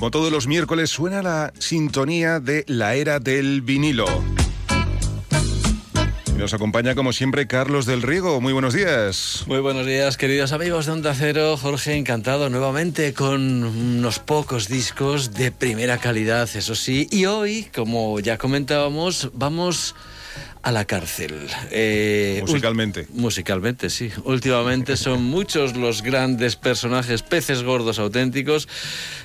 Como todos los miércoles suena la sintonía de la era del vinilo. Nos acompaña como siempre Carlos del Riego. Muy buenos días. Muy buenos días, queridos amigos de Onda Cero. Jorge, encantado nuevamente con unos pocos discos de primera calidad, eso sí. Y hoy, como ya comentábamos, vamos a la cárcel. Eh, musicalmente. Musicalmente, sí. Últimamente son muchos los grandes personajes, peces gordos auténticos,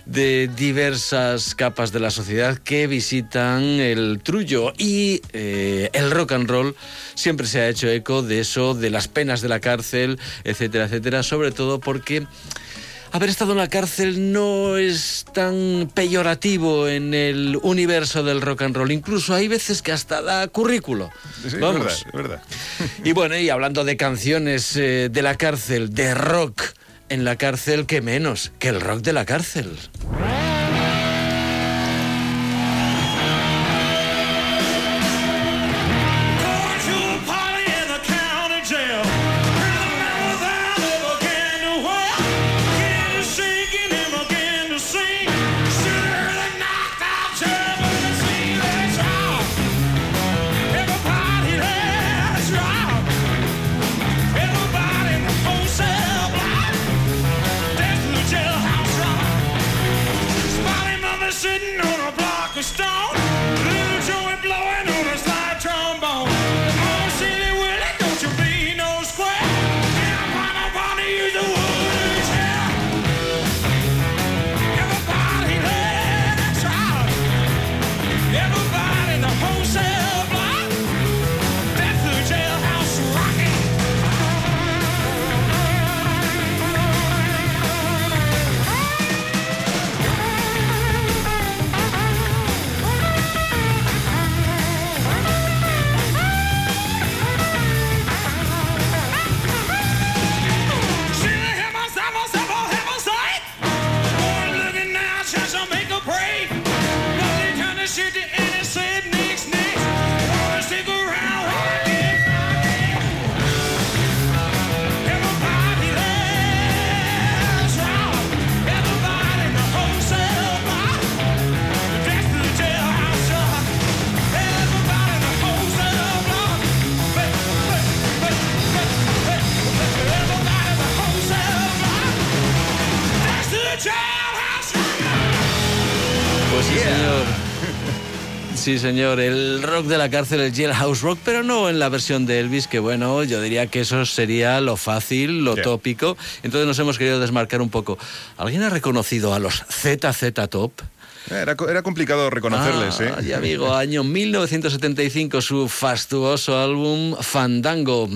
de diversas capas de la sociedad que visitan el trullo. Y eh, el rock and roll siempre se ha hecho eco de eso, de las penas de la cárcel, etcétera, etcétera, sobre todo porque haber estado en la cárcel no es tan peyorativo en el universo del rock and roll. Incluso hay veces que hasta da currículo. Vamos. Es verdad, Y bueno, y hablando de canciones eh, de la cárcel, de rock en la cárcel, ¿qué menos que el rock de la cárcel? Sí, señor, el rock de la cárcel, el jailhouse rock, pero no en la versión de Elvis, que bueno, yo diría que eso sería lo fácil, lo tópico. Entonces nos hemos querido desmarcar un poco. ¿Alguien ha reconocido a los ZZ Top? Era, era complicado reconocerles, ¿eh? Y amigo, año 1975, su fastuoso álbum Fandango.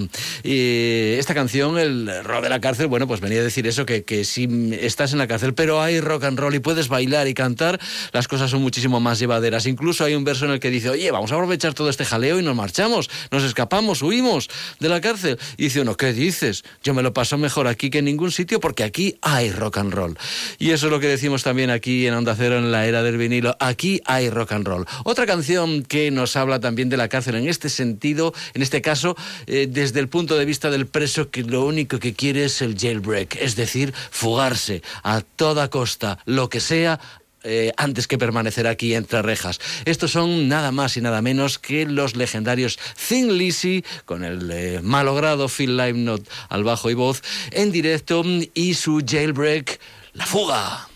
Y esta canción, el rock de la cárcel, bueno, pues venía a decir eso, que, que si estás en la cárcel, pero hay rock and roll y puedes bailar y cantar, las cosas son muchísimo más llevaderas. Incluso hay un verso en el que dice, oye, vamos a aprovechar todo este jaleo y nos marchamos, nos escapamos, huimos de la cárcel. Y dice uno, ¿qué dices? Yo me lo paso mejor aquí que en ningún sitio porque aquí hay rock and roll. Y eso es lo que decimos también aquí en Onda Cero en la era del vinilo. Aquí hay rock and roll. Otra canción que nos habla también de la cárcel en este sentido, en este caso, eh, desde el punto de vista del preso que lo único que quiere es el jailbreak, es decir, fugarse a toda costa, lo que sea, eh, antes que permanecer aquí entre rejas. Estos son nada más y nada menos que los legendarios Thin Lizzy, con el eh, malogrado Phil Live al bajo y voz, en directo, y su jailbreak, La Fuga.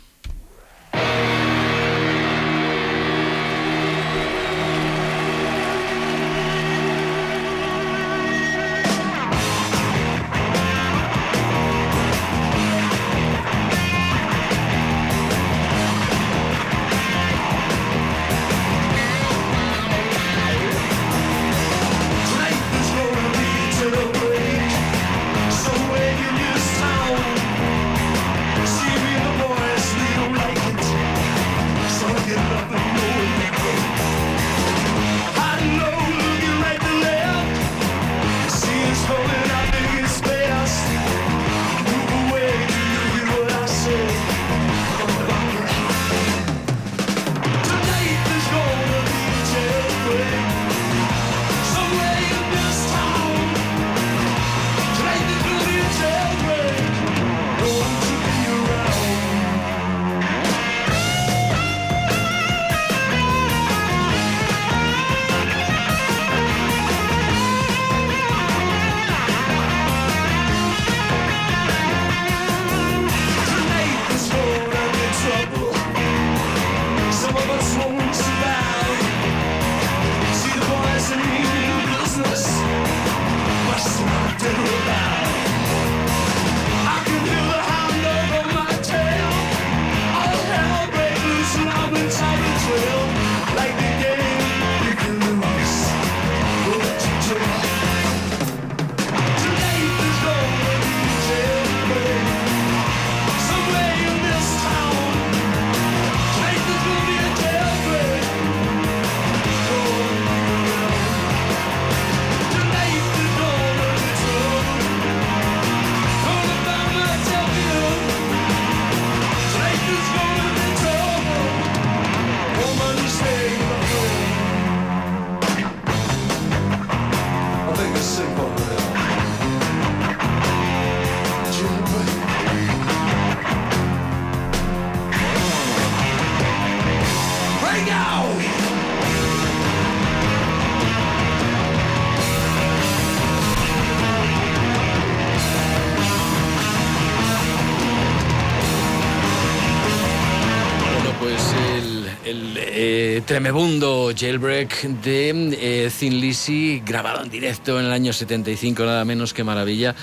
Tremebundo jailbreak de eh, Thin Lizzy, grabado en directo en el año 75, nada menos que maravilla.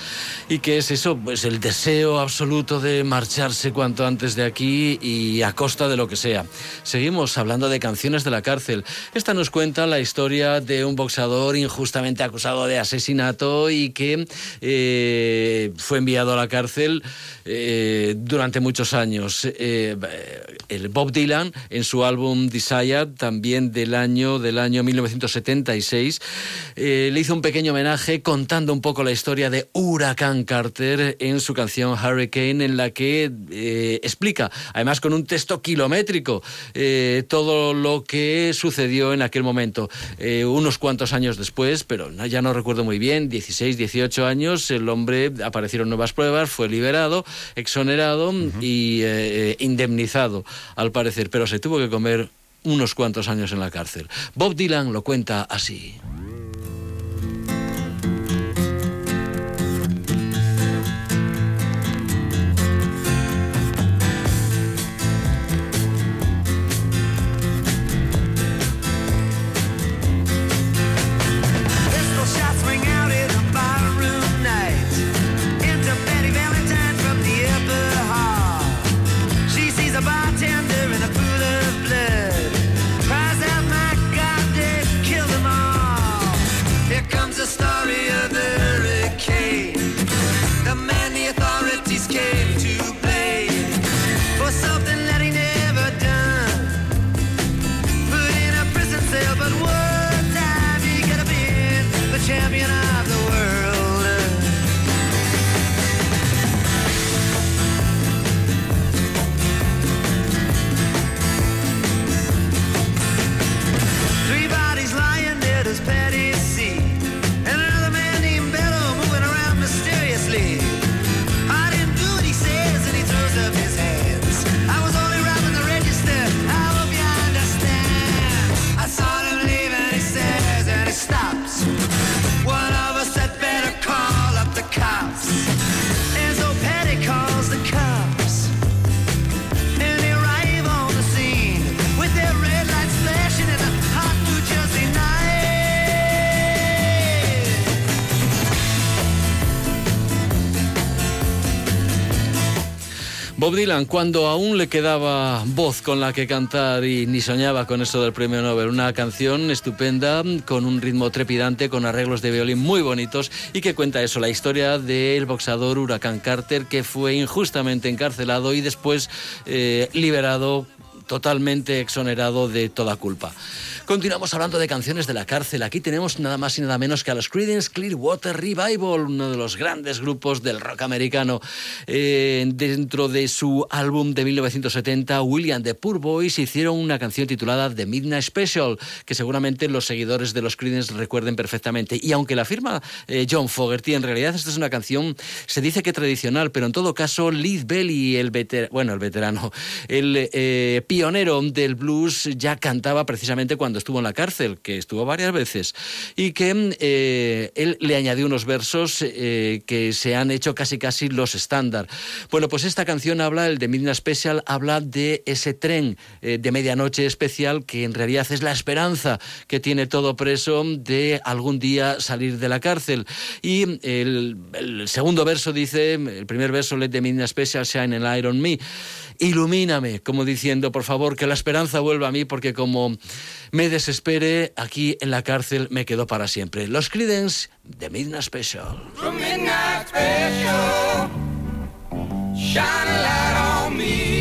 Y que es eso, pues el deseo absoluto de marcharse cuanto antes de aquí y a costa de lo que sea. Seguimos hablando de canciones de la cárcel. Esta nos cuenta la historia de un boxeador injustamente acusado de asesinato y que eh, fue enviado a la cárcel eh, durante muchos años. Eh, el Bob Dylan, en su álbum Desire, también del año, del año 1976, eh, le hizo un pequeño homenaje contando un poco la historia de Huracán Carter en su canción Hurricane, en la que explica, además con un texto kilométrico, todo lo que sucedió en aquel momento. unos cuantos años después, pero ya no recuerdo muy bien, 16, 18 años, el hombre aparecieron nuevas pruebas, fue liberado exonerado y eh, indemnizado, al parecer, pero se tuvo que comer unos cuantos años en la cárcel. Bob Dylan lo cuenta así. Bob Dylan, cuando aún le quedaba voz con la que cantar y ni soñaba con eso del premio Nobel, una canción estupenda con un ritmo trepidante, con arreglos de violín muy bonitos y que cuenta eso, la historia del boxador Huracán Carter que fue injustamente encarcelado y después eh, liberado totalmente exonerado de toda culpa. Continuamos hablando de canciones de la cárcel. Aquí tenemos nada más y nada menos que a los Creedence Clearwater Revival, uno de los grandes grupos del rock americano. Eh, dentro de su álbum de 1970, William the Poor Boys hicieron una canción titulada The Midnight Special, que seguramente los seguidores de los Creedence recuerden perfectamente. Y aunque la firma eh, John Fogerty, en realidad esta es una canción, se dice que tradicional, pero en todo caso, Leith Belly, el veterano, el veterano, eh, pionero del blues, ya cantaba precisamente cuando estuvo en la cárcel, que estuvo varias veces, y que eh, él le añadió unos versos eh, que se han hecho casi casi los estándar. Bueno, pues esta canción habla, el de Midnight Special, habla de ese tren eh, de medianoche especial que en realidad es la esperanza que tiene todo preso de algún día salir de la cárcel. Y el, el segundo verso dice, el primer verso, Let the Midnight Special shine and light on me ilumíname, como diciendo, por favor, que la esperanza vuelva a mí, porque como me desespere, aquí en la cárcel me quedo para siempre. Los Creedence de Special. Me.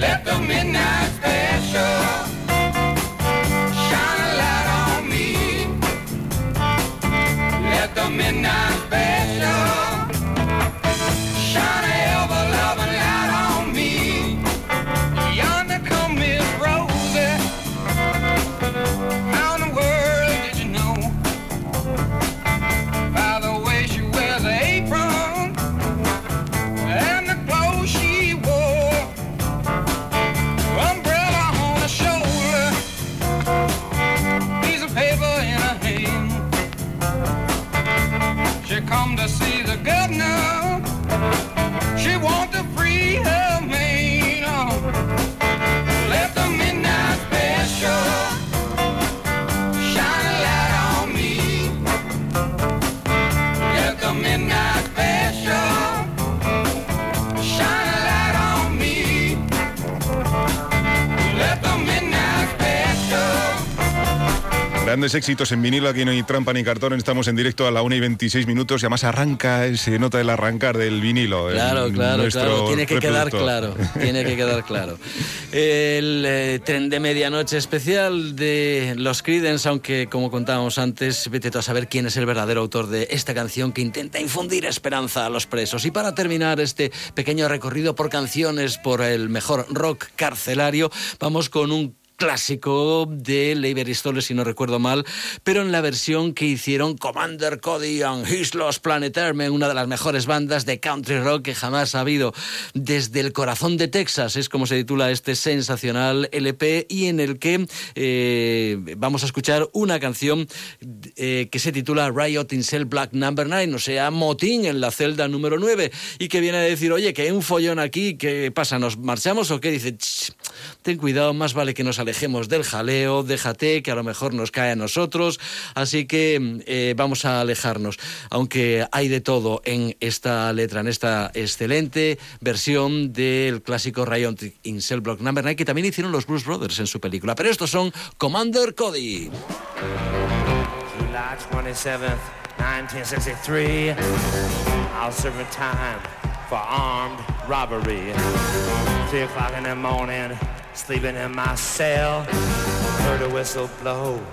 The the Midnight Special Grandes éxitos en vinilo, aquí no hay trampa ni cartón, estamos en directo a la 1 y 26 minutos y además arranca, se nota el arrancar del vinilo. Claro, claro, claro, tiene que quedar claro, tiene que quedar claro. El eh, tren de medianoche especial de los Creedence, aunque como contábamos antes, vete a saber quién es el verdadero autor de esta canción que intenta infundir esperanza a los presos. Y para terminar este pequeño recorrido por canciones por el mejor rock carcelario, vamos con un clásico de Leiber Stoller, si no recuerdo mal, pero en la versión que hicieron Commander Cody and His Lost Planet Airmen, una de las mejores bandas de country rock que jamás ha habido. Desde el corazón de Texas es como se titula este sensacional LP y en el que eh, vamos a escuchar una canción eh, que se titula Riot in Cell Black Number 9, o sea, motín en la celda número 9 y que viene a decir, oye, que hay un follón aquí, ¿qué pasa? ¿Nos marchamos o qué? Dice, ten cuidado, más vale que nos dejemos del jaleo, déjate que a lo mejor nos cae a nosotros, así que eh, vamos a alejarnos. Aunque hay de todo en esta letra, en esta excelente versión del clásico Rayon in Block Number 9, que también hicieron los Bruce Brothers en su película. Pero estos son Commander Cody. July 27 1963, I'll serve time for armed robbery. Three o'clock in the morning. sleeping in my cell. Heard a whistle blow.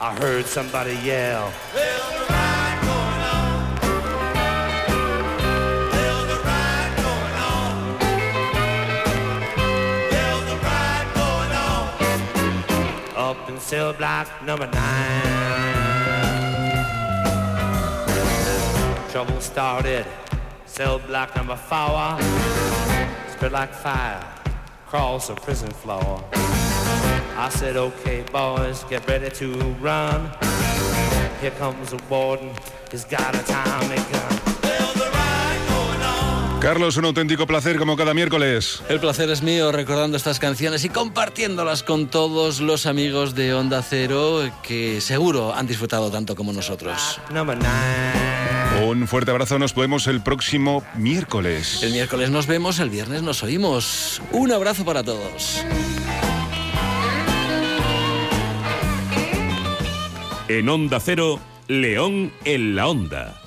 I heard somebody yell. There's a ride going on. There's a ride going on. There's a ride going on. Up in cell block number nine. Trouble started. Cell block number four. Spread like fire across the prison floor. I said, okay, boys, get ready to run. Here comes the warden, he's got a Tommy gun. Carlos, un auténtico placer como cada miércoles. El placer es mío recordando estas canciones y compartiéndolas con todos los amigos de Onda Cero que seguro han disfrutado tanto como nosotros. Un fuerte abrazo, nos vemos el próximo miércoles. El miércoles nos vemos, el viernes nos oímos. Un abrazo para todos. En Onda Cero, León en la Onda.